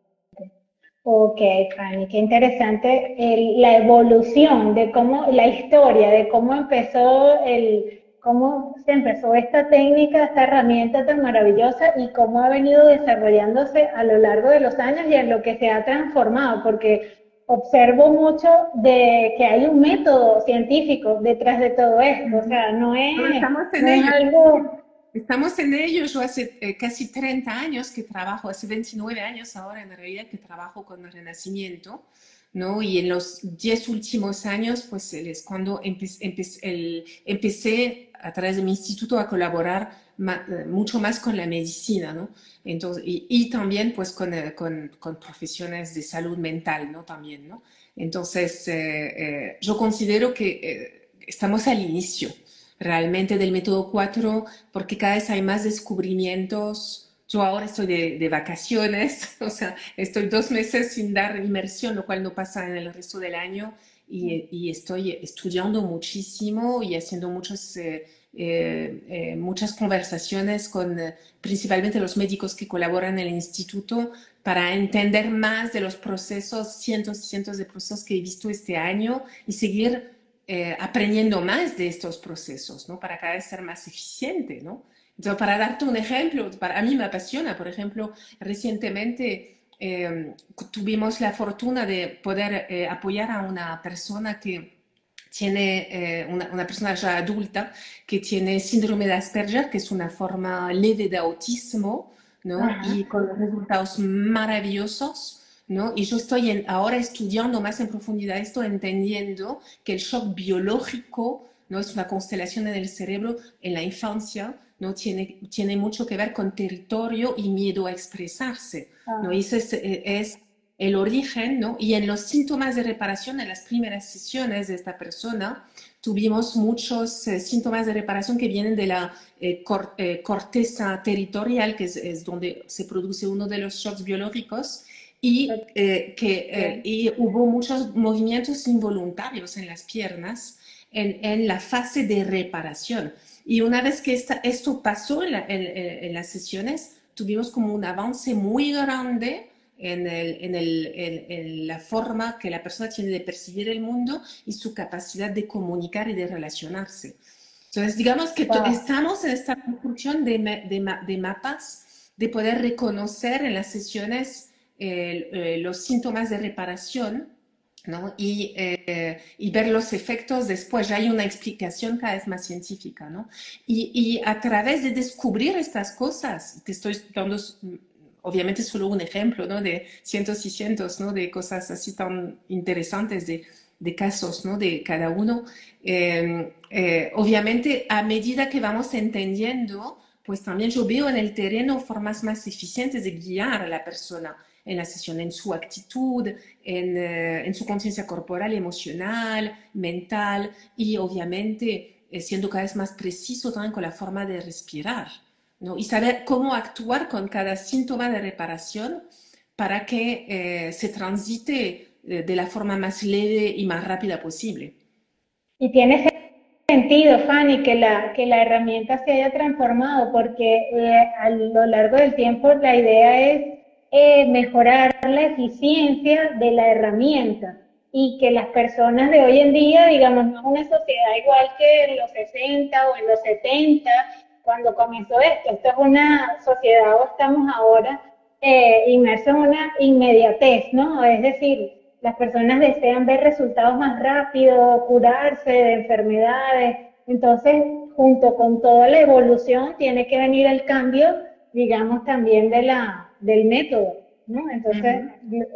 Ok, Fanny, qué interesante la evolución de cómo, la historia de cómo empezó el, cómo se empezó esta técnica, esta herramienta tan maravillosa y cómo ha venido desarrollándose a lo largo de los años y en lo que se ha transformado, porque observo mucho de que hay un método científico detrás de todo esto, o sea, no es, estamos en ello. algo... Estamos en ello, yo hace eh, casi 30 años que trabajo, hace 29 años ahora en realidad que trabajo con el Renacimiento, ¿no? Y en los 10 últimos años, pues es cuando empecé, empecé a través de mi instituto a colaborar eh, mucho más con la medicina, ¿no? Entonces, y, también pues con, eh, con, con, profesiones de salud mental, ¿no? También, ¿no? Entonces, eh, yo considero que estamos al inicio realmente del método 4 porque cada vez hay más descubrimientos. Yo ahora estoy de, de, vacaciones, [laughs] o sea, estoy dos meses sin dar inmersión, lo cual no pasa en el resto del año, y, y estoy estudiando muchísimo y haciendo muchos... Eh, eh, muchas conversaciones con eh, principalmente los médicos que colaboran en el instituto para entender más de los procesos, cientos y cientos de procesos que he visto este año y seguir aprendiendo más de estos procesos, ¿no? Para cada vez ser más eficiente, ¿no? Entonces, para darte un ejemplo, para, a mí me apasiona, por ejemplo, recientemente tuvimos la fortuna de poder apoyar a una persona que tiene eh, una, persona ya adulta que tiene síndrome de Asperger, que es una forma leve de autismo, ¿no? Y con resultados maravillosos, ¿no? Y yo estoy ahora estudiando más en profundidad esto, entendiendo que el shock biológico, ¿no? Es una constelación en el cerebro en la infancia, ¿no? Tiene, tiene mucho que ver con territorio y miedo a expresarse, ¿no? Y ese es, es el origen, ¿no? Y en los síntomas de reparación, en las primeras sesiones de esta persona, tuvimos muchos eh, síntomas de reparación que vienen de la eh, eh, corteza territorial, que es, donde se produce uno de los shocks biológicos, y que y hubo muchos movimientos involuntarios en las piernas en, en, la fase de reparación. Y una vez que esta, esto pasó en, en las sesiones, tuvimos como un avance muy grande en, el, en, el, en, la forma que la persona tiene de percibir el mundo y su capacidad de comunicar y de relacionarse. Entonces, digamos que estamos en esta construcción de, de, de, mapas, de poder reconocer en las sesiones eh, los síntomas de reparación ¿no? y, eh, y, ver los efectos después. Ya hay una explicación cada vez más científica. ¿no? Y, y, a través de descubrir estas cosas, te estoy dando obviamente solo un ejemplo, ¿no? De cientos y cientos, ¿no? De cosas así tan interesantes, de, de casos, ¿no? De cada uno. Em, eh, obviamente, a medida que vamos entendiendo, pues también yo veo en el terreno formas más eficientes de guiar a la persona en la sesión, en su actitud, en, eh, en su conciencia corporal, emocional, mental y obviamente eh, siendo cada vez más preciso también con la forma de respirar y saber cómo actuar con cada síntoma de reparación para que eh, se transite eh, de la forma más leve y más rápida posible. Y tiene sentido, Fanny, que la, que la herramienta se haya transformado, porque eh, a lo largo del tiempo la idea es mejorar la eficiencia de la herramienta y que las personas de hoy en día, digamos, no es una sociedad igual que en los 60 o en los 70, cuando comenzó esto. Esto es una sociedad o estamos ahora eh, inmersos en una inmediatez, ¿no? Es decir, las personas desean ver resultados más rápido, curarse de enfermedades. Entonces, junto con toda la evolución, tiene que venir el cambio, digamos, también de la, del método, ¿no? Entonces,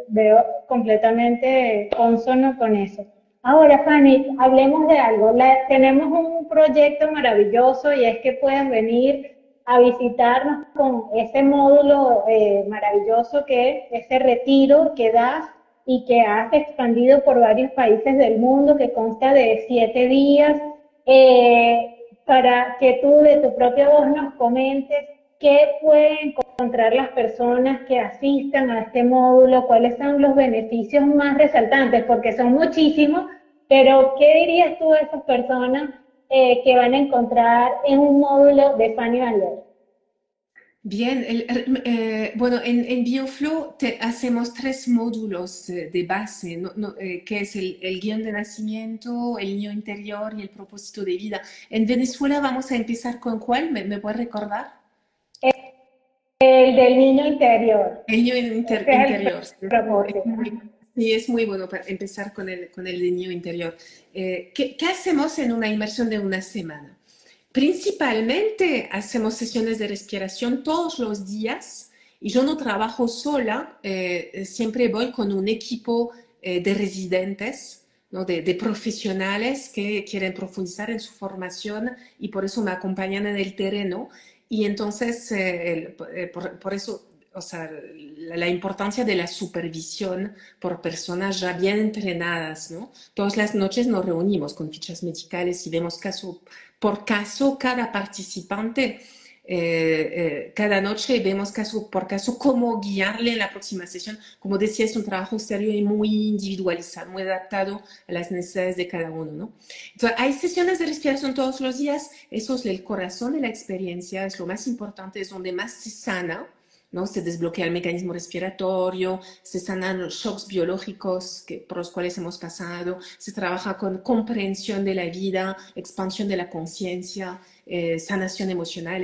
veo completamente consono con eso. Ahora, Fanny, hablemos de algo. tenemos un proyecto maravilloso y es que puedes venir a visitarnos con ese módulo eh, maravilloso que es ese retiro que das y que has expandido por varios países del mundo, que consta de siete días, eh, para que tú de tu propia voz nos comentes qué pueden encontrar las personas que asistan a este módulo, cuáles son los beneficios más resaltantes, porque son muchísimos, pero ¿qué dirías tú a esas personas eh, que van a encontrar en un módulo de Fanny Valer? Bien, eh, bueno, en, BioFlow te, hacemos tres módulos de base, eh, que es el, guion de nacimiento, el niño interior y el propósito de vida. En Venezuela vamos a empezar con cuál, ¿me, me puedes recordar? El, del niño interior. El niño interior. Sí, es muy bueno para empezar con el, con el niño interior. Eh, ¿qué, ¿Qué hacemos en una inmersión de una semana? Principalmente hacemos sesiones de respiración todos los días y yo no trabajo sola, eh, siempre voy con un equipo eh, de residentes, ¿no? de, profesionales que quieren profundizar en su formación y por eso me acompañan en el terreno. Y entonces, eh, por, por, eso, o sea, la, la, importancia de la supervisión por personas ya bien entrenadas, ¿no? Todas las noches nos reunimos con fichas medicales y vemos caso por caso, cada participante, eh, eh, cada noche vemos caso por caso cómo guiarle en la próxima sesión. Como decía, es un trabajo serio y muy individualizado, muy adaptado a las necesidades de cada uno, ¿no? Entonces, hay sesiones de respiración todos los días, eso es el corazón de la experiencia, es lo más importante, es donde más se sana ¿no? Se desbloquea el mecanismo respiratorio, se sanan los shocks biológicos que, por los cuales hemos pasado, se trabaja con comprensión de la vida, expansión de la conciencia, eh, sanación emocional,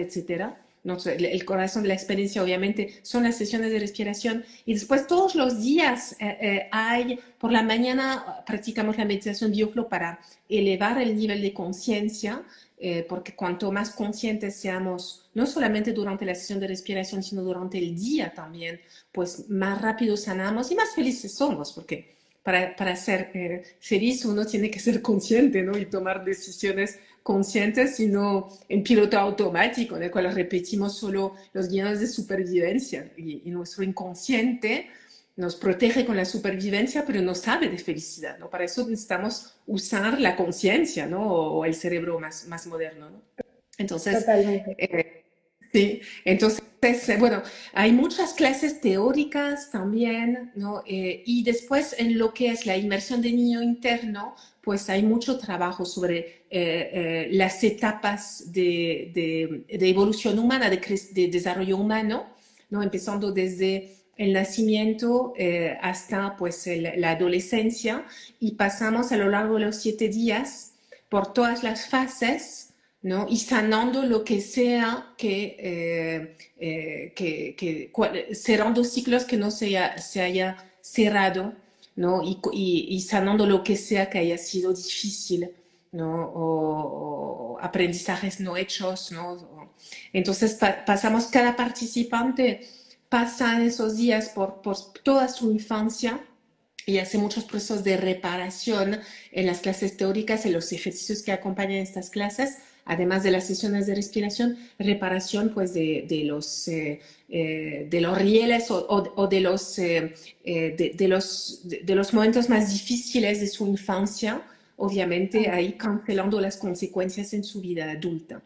etc. el, corazón de la experiencia obviamente son las sesiones de respiración y después todos los días eh, eh, hay, por la mañana practicamos la meditación bioflow para elevar el nivel de conciencia, eh, porque cuanto más conscientes seamos, no solamente durante la sesión de respiración, sino durante el día también, pues más rápido sanamos y más felices somos, porque para, para ser eh, feliz uno tiene que ser consciente, ¿no? Y tomar decisiones conscientes, sino en piloto automático, en el cual repetimos solo los guiones de supervivencia y, y nuestro inconsciente nos protege con la supervivencia, pero no sabe de felicidad, ¿no? Para eso necesitamos usar la conciencia, ¿no? O, el cerebro más, más moderno, ¿no? Entonces, eh, sí, entonces, eh, bueno, hay muchas clases teóricas también, ¿no? Eh, y después en lo que es la inmersión de niño interno, pues hay mucho trabajo sobre las etapas de, de, evolución humana, de, de desarrollo humano, ¿no? Empezando desde el nacimiento eh, hasta pues la adolescencia y pasamos a lo largo de los siete días por todas las fases, ¿no? Y sanando lo que sea que, eh, eh, que, cerrando ciclos que no se haya, se haya cerrado, ¿no? Y, y, sanando lo que sea que haya sido difícil, ¿no? O, aprendizajes no hechos, ¿no? Entonces pasamos cada participante pasa esos días por, por toda su infancia y hace muchos procesos de reparación en las clases teóricas, en los ejercicios que acompañan estas clases, además de las sesiones de respiración, reparación pues de, de los, eh, eh, de los rieles o, o, de, los, eh, de, de, los, de, los momentos más difíciles de su infancia, obviamente ahí cancelando las consecuencias en su vida adulta.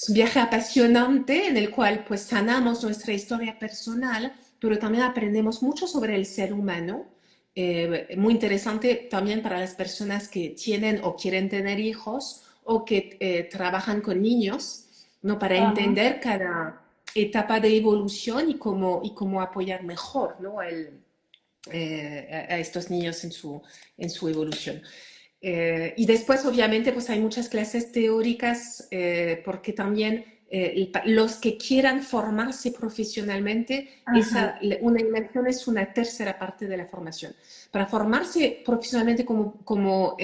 Es un viaje apasionante en el cual pues sanamos nuestra historia personal, pero también aprendemos mucho sobre el ser humano. Eh, muy interesante también para las personas que tienen o quieren tener hijos o que eh, trabajan con niños, ¿no? Para entender cada etapa de evolución y cómo, y cómo apoyar mejor ¿no? El, eh, a estos niños en su, en su evolución. Eh, y después, obviamente, pues hay muchas clases teóricas porque también eh, los que quieran formarse profesionalmente, esa, una inmersión es una tercera parte de la formación. Para formarse profesionalmente como, como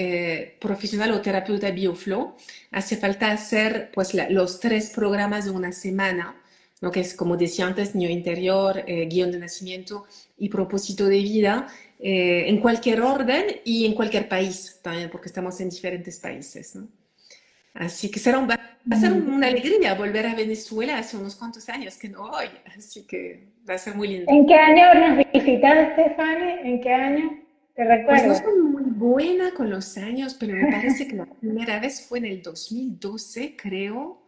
profesional o terapeuta bioflow, hace falta hacer pues, los tres programas de una semana, ¿no? que es como decía antes, niño interior, guion de nacimiento y propósito de vida. Eh, en cualquier orden y en cualquier país también, porque estamos en diferentes países. ¿no? Así que será un, va a ser una alegría volver a Venezuela hace unos cuantos años que no voy, así que va a ser muy lindo. ¿En qué año nos visitaste, Fanny? ¿En qué año? ¿Te recuerdas? Pues no soy muy buena con los años, pero me parece que la [laughs] primera vez fue en el 2012, creo,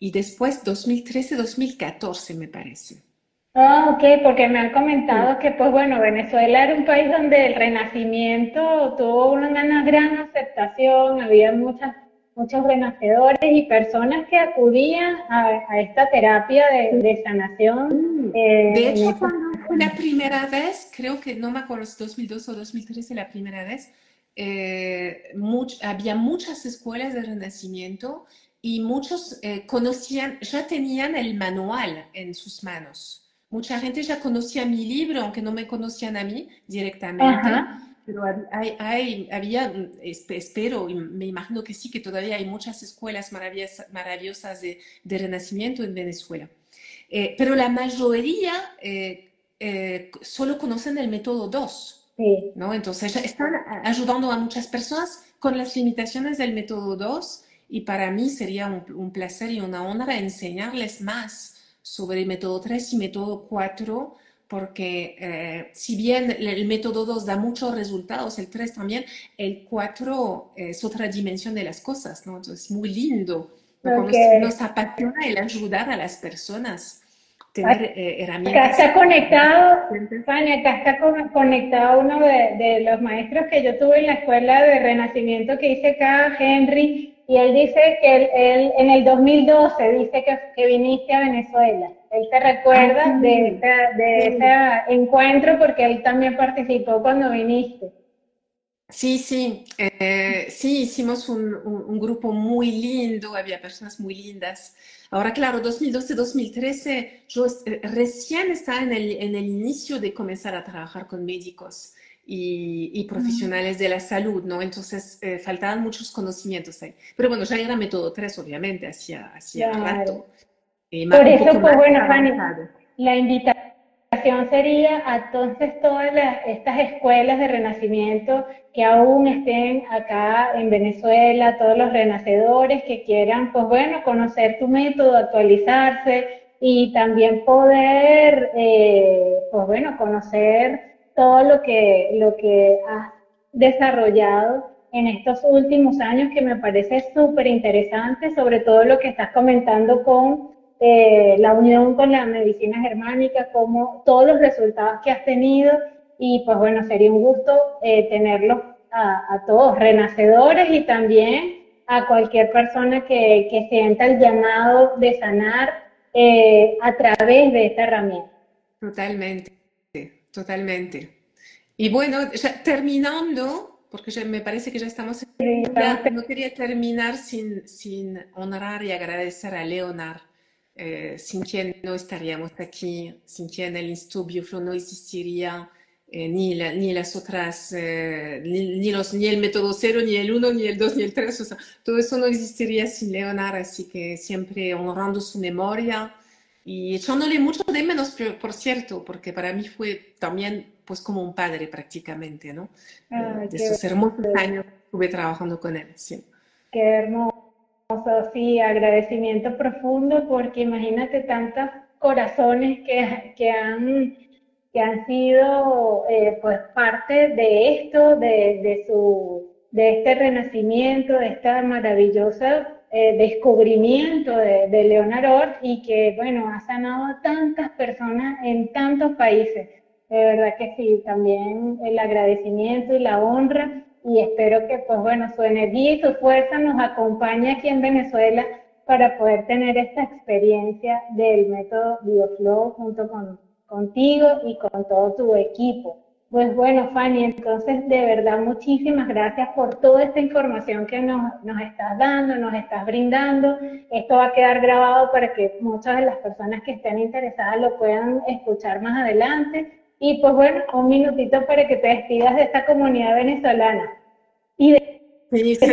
y después 2013, 2014, me parece. Ah, ok, porque me han comentado que, pues bueno, Venezuela era un país donde el renacimiento tuvo una, gran aceptación, había muchas, muchos renacedores y personas que acudían a, esta terapia de, sanación. Mm. Eh, de hecho, cuando fue la primera vez, creo que no me acuerdo si 2002 o 2013 la primera vez, eh, había muchas escuelas de renacimiento y muchos eh, conocían, ya tenían el manual en sus manos. Mucha gente ya conocía mi libro, aunque no me conocían a mí directamente. Pero hay, había, espero, y me imagino que sí, que todavía hay muchas escuelas maravillosas, maravillosas de, de, renacimiento en Venezuela. Eh, pero la mayoría eh, eh, solo conocen el método 2. Sí. ¿no? Entonces están ayudando a muchas personas con las limitaciones del método 2 y para mí sería un, un placer y una honra enseñarles más sobre el método 3 y método 4, porque eh, si bien el método 2 da muchos resultados, el 3 también, el 4 es otra dimensión de las cosas, ¿no? Entonces, es muy lindo. Nos, apasiona el ayudar a las personas, tener eh, herramientas. Acá está conectado, Fanny, acá está conectado uno de, de, los maestros que yo tuve en la escuela de renacimiento que hice acá, Henry, y él dice que él, en el 2012 dice que, que, viniste a Venezuela. Él te recuerda ah, de, de ese encuentro porque él también participó cuando viniste. Sí, sí, eh, sí, hicimos un, un, grupo muy lindo, había personas muy lindas. Ahora, claro, 2012-2013, yo eh, recién estaba en el, en el inicio de comenzar a trabajar con médicos y, profesionales de la salud, ¿no? Entonces eh, faltaban muchos conocimientos ahí. Pero bueno, ya era método 3, obviamente, hacía, hacía rato. Eh, Por eso, pues bueno, Fanny, la invitación sería a entonces todas estas escuelas de renacimiento que aún estén acá en Venezuela, todos los renacedores que quieran, pues bueno, conocer tu método, actualizarse y también poder, eh, pues bueno, conocer todo lo que, lo que has desarrollado en estos últimos años que me parece súper interesante, sobre todo lo que estás comentando con eh, la unión con la medicina germánica, como todos los resultados que has tenido y pues bueno, sería un gusto eh, tenerlos a, todos, renacedores y también a cualquier persona que, que sienta el llamado de sanar eh, a través de esta herramienta. Totalmente totalmente. Y bueno, ya terminando, porque ya me parece que ya estamos... no quería terminar sin, sin honrar y agradecer a Leonard, eh, sin quien no estaríamos aquí, sin quien el Instituto Bioflow no existiría, eh, ni, ni las otras, eh, ni, los, ni el método cero, ni el uno, ni el dos, ni el tres, o sea, todo eso no existiría sin Leonard, así que siempre honrando su memoria y echándole mucho de menos, por cierto, porque para mí fue también pues como un padre prácticamente, ¿no? de esos hermosos años que estuve trabajando con él, sí. Qué hermoso, sí, agradecimiento profundo porque imagínate tantos corazones que, que han que han sido eh, pues parte de esto, de, de, su, de este renacimiento, de esta maravillosa eh, descubrimiento de, de Leonard y que, bueno, ha sanado a tantas personas en tantos países. De verdad que sí, también el agradecimiento y la honra y espero que, pues bueno, su energía y su fuerza nos acompañe aquí en Venezuela para poder tener esta experiencia del método BioFlow junto con, contigo y con todo tu equipo. Pues bueno, Fanny, entonces de verdad muchísimas gracias por toda esta información que nos, nos, estás dando, nos estás brindando. Esto va a quedar grabado para que muchas de las personas que estén interesadas lo puedan escuchar más adelante. Y pues bueno, un minutito para que te despidas de esta comunidad venezolana y de,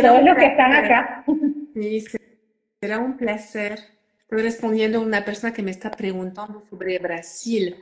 todos los que están acá. Sí, será un placer. Estoy respondiendo a una persona que me está preguntando sobre Brasil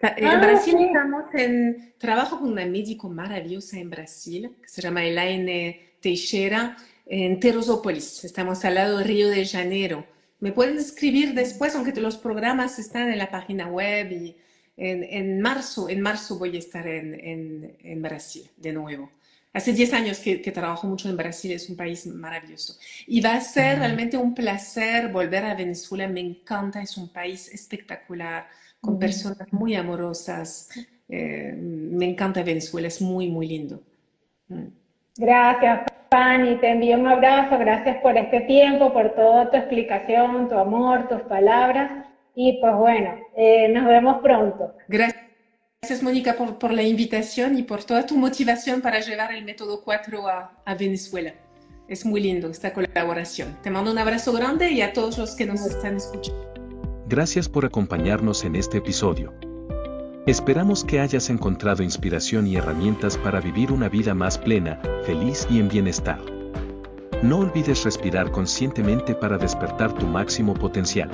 en ah, Brasil estamos en trabajo con una médico maravillosa en Brasil, que se llama Elaine Teixeira. en Teresópolis. Estamos al lado de Río de Janeiro. Me pueden escribir después, aunque los programas están en la página web y en, marzo, en marzo voy a estar en, en, Brasil de nuevo. Hace 10 años que, que, trabajo mucho en Brasil, es un país maravilloso. Y va a ser realmente un placer volver a Venezuela, me encanta, es un país espectacular, con personas muy amorosas. Eh, me encanta Venezuela, es muy, muy lindo. Mm. Gracias, Fanny, te envío un abrazo, gracias por este tiempo, por toda tu explicación, tu amor, tus palabras. Y pues bueno, eh, nos vemos pronto. Gracias. Gracias, Mónica, por, por, la invitación y por toda tu motivación para llevar el método 4 a, a, Venezuela. Es muy lindo esta colaboración. Te mando un abrazo grande y a todos los que nos están escuchando. Gracias por acompañarnos en este episodio. Esperamos que hayas encontrado inspiración y herramientas para vivir una vida más plena, feliz y en bienestar. No olvides respirar conscientemente para despertar tu máximo potencial.